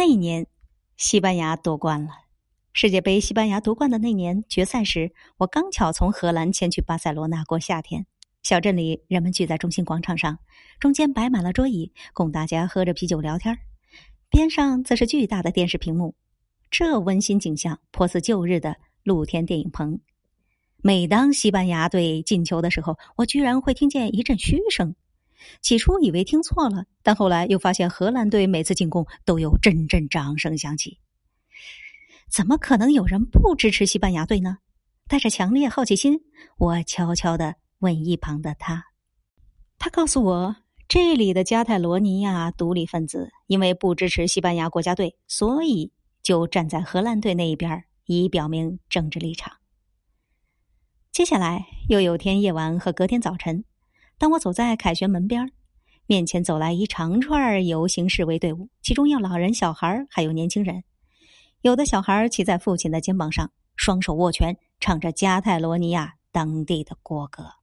那一年，西班牙夺冠了。世界杯西班牙夺冠的那年决赛时，我刚巧从荷兰前去巴塞罗那过夏天。小镇里人们聚在中心广场上，中间摆满了桌椅，供大家喝着啤酒聊天边上则是巨大的电视屏幕，这温馨景象颇似旧日的露天电影棚。每当西班牙队进球的时候，我居然会听见一阵嘘声。起初以为听错了，但后来又发现荷兰队每次进攻都有阵阵掌声响起。怎么可能有人不支持西班牙队呢？带着强烈好奇心，我悄悄的问一旁的他。他告诉我，这里的加泰罗尼亚独立分子因为不支持西班牙国家队，所以就站在荷兰队那一边，以表明政治立场。接下来又有天夜晚和隔天早晨。当我走在凯旋门边面前走来一长串游行示威队伍，其中有老人、小孩，还有年轻人。有的小孩骑在父亲的肩膀上，双手握拳，唱着加泰罗尼亚当地的国歌。